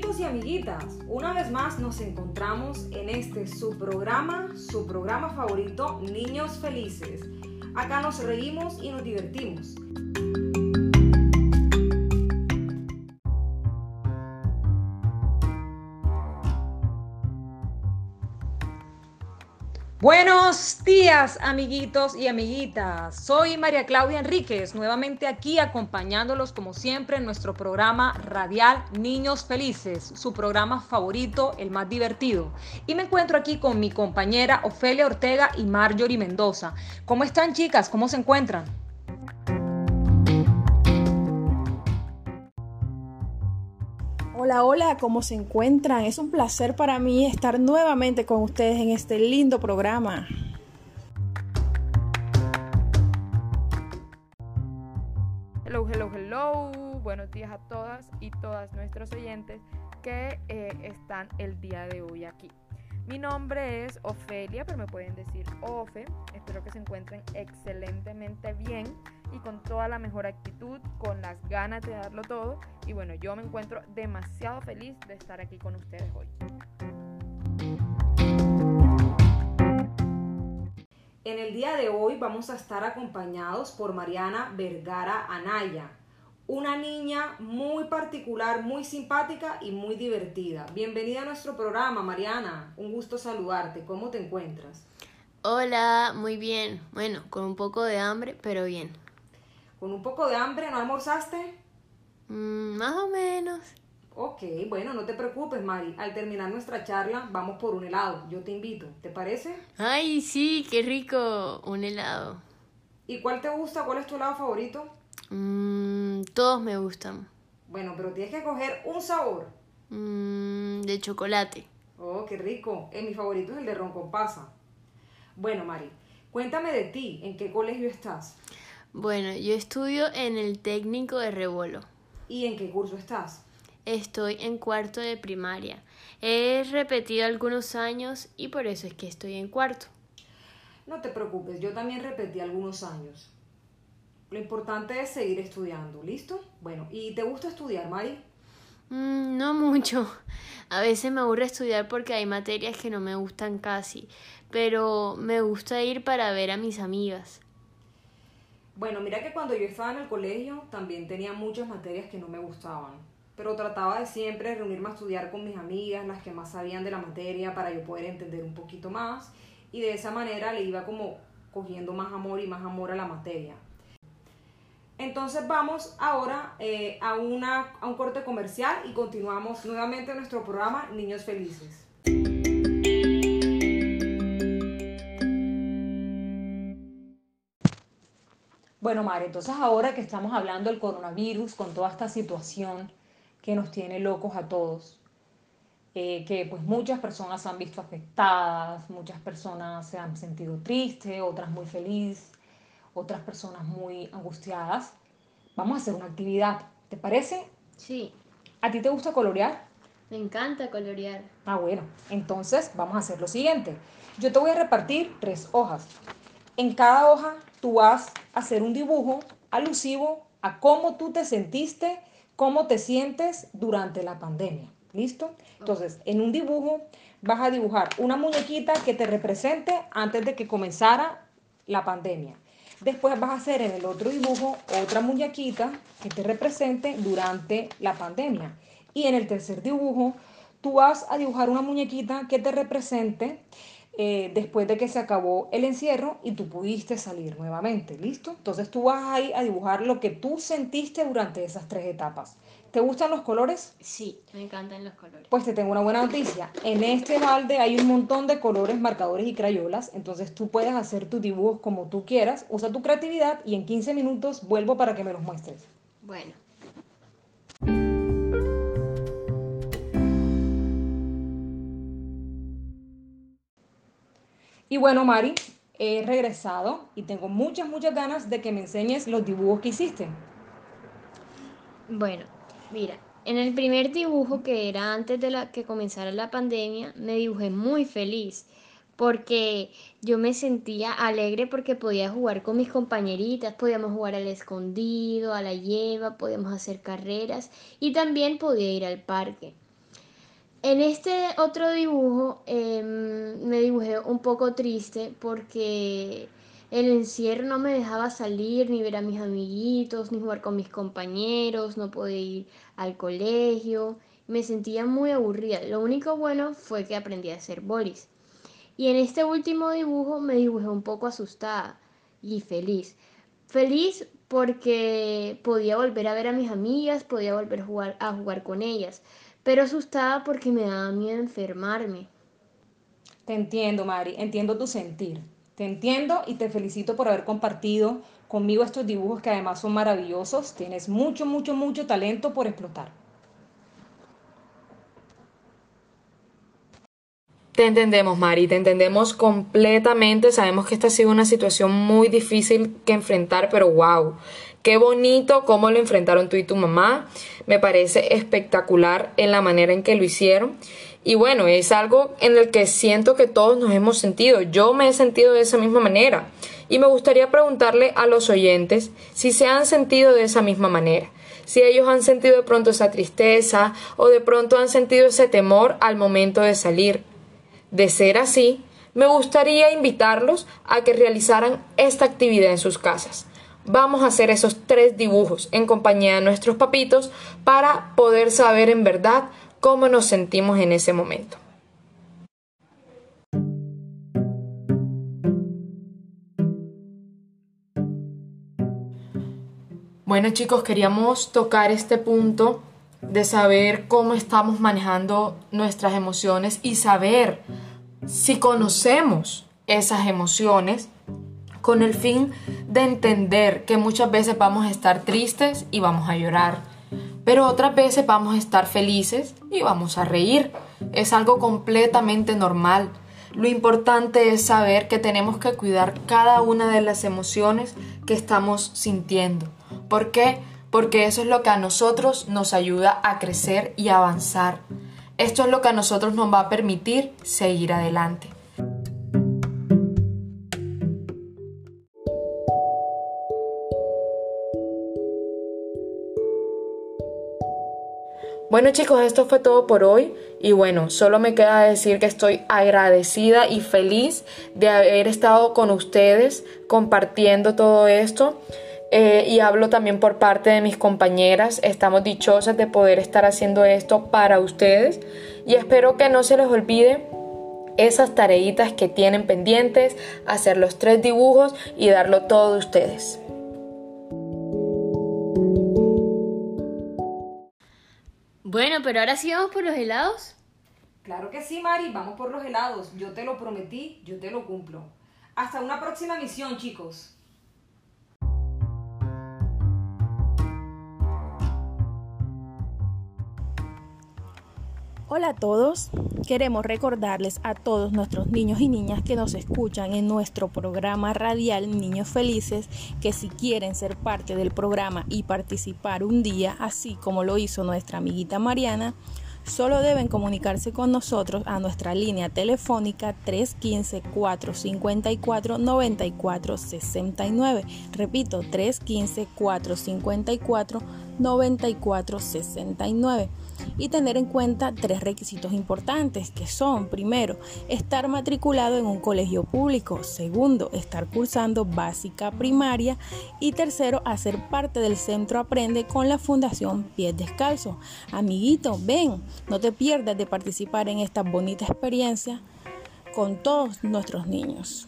Amiguitos y amiguitas, una vez más nos encontramos en este su programa, su programa favorito, Niños Felices. Acá nos reímos y nos divertimos. Buenos días, amiguitos y amiguitas. Soy María Claudia Enríquez, nuevamente aquí acompañándolos como siempre en nuestro programa radial Niños Felices, su programa favorito, el más divertido. Y me encuentro aquí con mi compañera Ofelia Ortega y Marjorie Mendoza. ¿Cómo están, chicas? ¿Cómo se encuentran? Hola, hola, ¿cómo se encuentran? Es un placer para mí estar nuevamente con ustedes en este lindo programa. Hello, hello, hello. Buenos días a todas y todas nuestros oyentes que eh, están el día de hoy aquí. Mi nombre es Ofelia, pero me pueden decir Ofe. Espero que se encuentren excelentemente bien y con toda la mejor actitud, con las ganas de darlo todo. Y bueno, yo me encuentro demasiado feliz de estar aquí con ustedes hoy. En el día de hoy vamos a estar acompañados por Mariana Vergara Anaya, una niña muy particular, muy simpática y muy divertida. Bienvenida a nuestro programa, Mariana. Un gusto saludarte. ¿Cómo te encuentras? Hola, muy bien. Bueno, con un poco de hambre, pero bien. ¿Con un poco de hambre? ¿No almorzaste? Mm, más o menos. Ok, bueno, no te preocupes, Mari. Al terminar nuestra charla, vamos por un helado. Yo te invito. ¿Te parece? Ay, sí, qué rico. Un helado. ¿Y cuál te gusta? ¿Cuál es tu helado favorito? Mm, todos me gustan. Bueno, pero tienes que coger un sabor. Mm, de chocolate. Oh, qué rico. Eh, mi favorito es el de ron con pasa. Bueno, Mari, cuéntame de ti. ¿En qué colegio estás? Bueno, yo estudio en el técnico de Rebolo. ¿Y en qué curso estás? Estoy en cuarto de primaria. He repetido algunos años y por eso es que estoy en cuarto. No te preocupes, yo también repetí algunos años. Lo importante es seguir estudiando, ¿listo? Bueno, ¿y te gusta estudiar, Mari? Mm, no mucho. A veces me aburre estudiar porque hay materias que no me gustan casi, pero me gusta ir para ver a mis amigas. Bueno, mira que cuando yo estaba en el colegio también tenía muchas materias que no me gustaban, pero trataba de siempre reunirme a estudiar con mis amigas, las que más sabían de la materia, para yo poder entender un poquito más y de esa manera le iba como cogiendo más amor y más amor a la materia. Entonces vamos ahora eh, a, una, a un corte comercial y continuamos nuevamente nuestro programa Niños Felices. Bueno, Mari, entonces ahora que estamos hablando del coronavirus, con toda esta situación que nos tiene locos a todos, eh, que pues muchas personas se han visto afectadas, muchas personas se han sentido tristes, otras muy felices, otras personas muy angustiadas, vamos a hacer una actividad, ¿te parece? Sí. ¿A ti te gusta colorear? Me encanta colorear. Ah, bueno, entonces vamos a hacer lo siguiente. Yo te voy a repartir tres hojas. En cada hoja tú vas a hacer un dibujo alusivo a cómo tú te sentiste, cómo te sientes durante la pandemia. ¿Listo? Entonces, en un dibujo vas a dibujar una muñequita que te represente antes de que comenzara la pandemia. Después vas a hacer en el otro dibujo otra muñequita que te represente durante la pandemia. Y en el tercer dibujo, tú vas a dibujar una muñequita que te represente eh, después de que se acabó el encierro y tú pudiste salir nuevamente, ¿listo? Entonces tú vas ahí a dibujar lo que tú sentiste durante esas tres etapas. ¿Te gustan los colores? Sí, me encantan los colores. Pues te tengo una buena noticia. En este balde hay un montón de colores, marcadores y crayolas, entonces tú puedes hacer tus dibujos como tú quieras, usa tu creatividad y en 15 minutos vuelvo para que me los muestres. Bueno. Y bueno, Mari, he regresado y tengo muchas, muchas ganas de que me enseñes los dibujos que hiciste. Bueno, mira, en el primer dibujo que era antes de que comenzara la pandemia, me dibujé muy feliz porque yo me sentía alegre porque podía jugar con mis compañeritas, podíamos jugar al escondido, a la lleva, podíamos hacer carreras y también podía ir al parque. En este otro dibujo em, me dibujé un poco triste porque el encierro no me dejaba salir, ni ver a mis amiguitos, ni jugar con mis compañeros, no podía ir al colegio. Me sentía muy aburrida. Lo único bueno fue que aprendí a hacer bolis. Y en este último dibujo me dibujé un poco asustada y feliz. Feliz porque podía volver a ver a mis amigas, podía volver a jugar, a jugar con ellas pero asustada porque me daba miedo enfermarme. Te entiendo, Mari, entiendo tu sentir. Te entiendo y te felicito por haber compartido conmigo estos dibujos que además son maravillosos. Tienes mucho, mucho, mucho talento por explotar. Te entendemos, Mari, te entendemos completamente. Sabemos que esta ha sido una situación muy difícil que enfrentar, pero wow, qué bonito cómo lo enfrentaron tú y tu mamá. Me parece espectacular en la manera en que lo hicieron. Y bueno, es algo en el que siento que todos nos hemos sentido. Yo me he sentido de esa misma manera. Y me gustaría preguntarle a los oyentes si se han sentido de esa misma manera si ellos han sentido de pronto esa tristeza o de pronto han sentido ese temor al momento de salir. De ser así, me gustaría invitarlos a que realizaran esta actividad en sus casas. Vamos a hacer esos tres dibujos en compañía de nuestros papitos para poder saber en verdad cómo nos sentimos en ese momento. Bueno chicos, queríamos tocar este punto de saber cómo estamos manejando nuestras emociones y saber si conocemos esas emociones con el fin de entender que muchas veces vamos a estar tristes y vamos a llorar, pero otras veces vamos a estar felices y vamos a reír. Es algo completamente normal. Lo importante es saber que tenemos que cuidar cada una de las emociones que estamos sintiendo. ¿Por qué? porque eso es lo que a nosotros nos ayuda a crecer y avanzar. Esto es lo que a nosotros nos va a permitir seguir adelante. Bueno chicos, esto fue todo por hoy y bueno, solo me queda decir que estoy agradecida y feliz de haber estado con ustedes compartiendo todo esto. Eh, y hablo también por parte de mis compañeras. Estamos dichosas de poder estar haciendo esto para ustedes y espero que no se les olvide esas tareitas que tienen pendientes, hacer los tres dibujos y darlo todo de ustedes. Bueno, pero ahora sí vamos por los helados. Claro que sí, Mari, vamos por los helados. Yo te lo prometí, yo te lo cumplo. Hasta una próxima misión, chicos. Hola a todos, queremos recordarles a todos nuestros niños y niñas que nos escuchan en nuestro programa radial Niños Felices que si quieren ser parte del programa y participar un día, así como lo hizo nuestra amiguita Mariana, solo deben comunicarse con nosotros a nuestra línea telefónica 315-454-9469. Repito, 315-454-9469 y tener en cuenta tres requisitos importantes que son, primero, estar matriculado en un colegio público, segundo, estar cursando básica primaria y tercero, hacer parte del centro Aprende con la Fundación Pies Descalzo. Amiguito, ven, no te pierdas de participar en esta bonita experiencia con todos nuestros niños.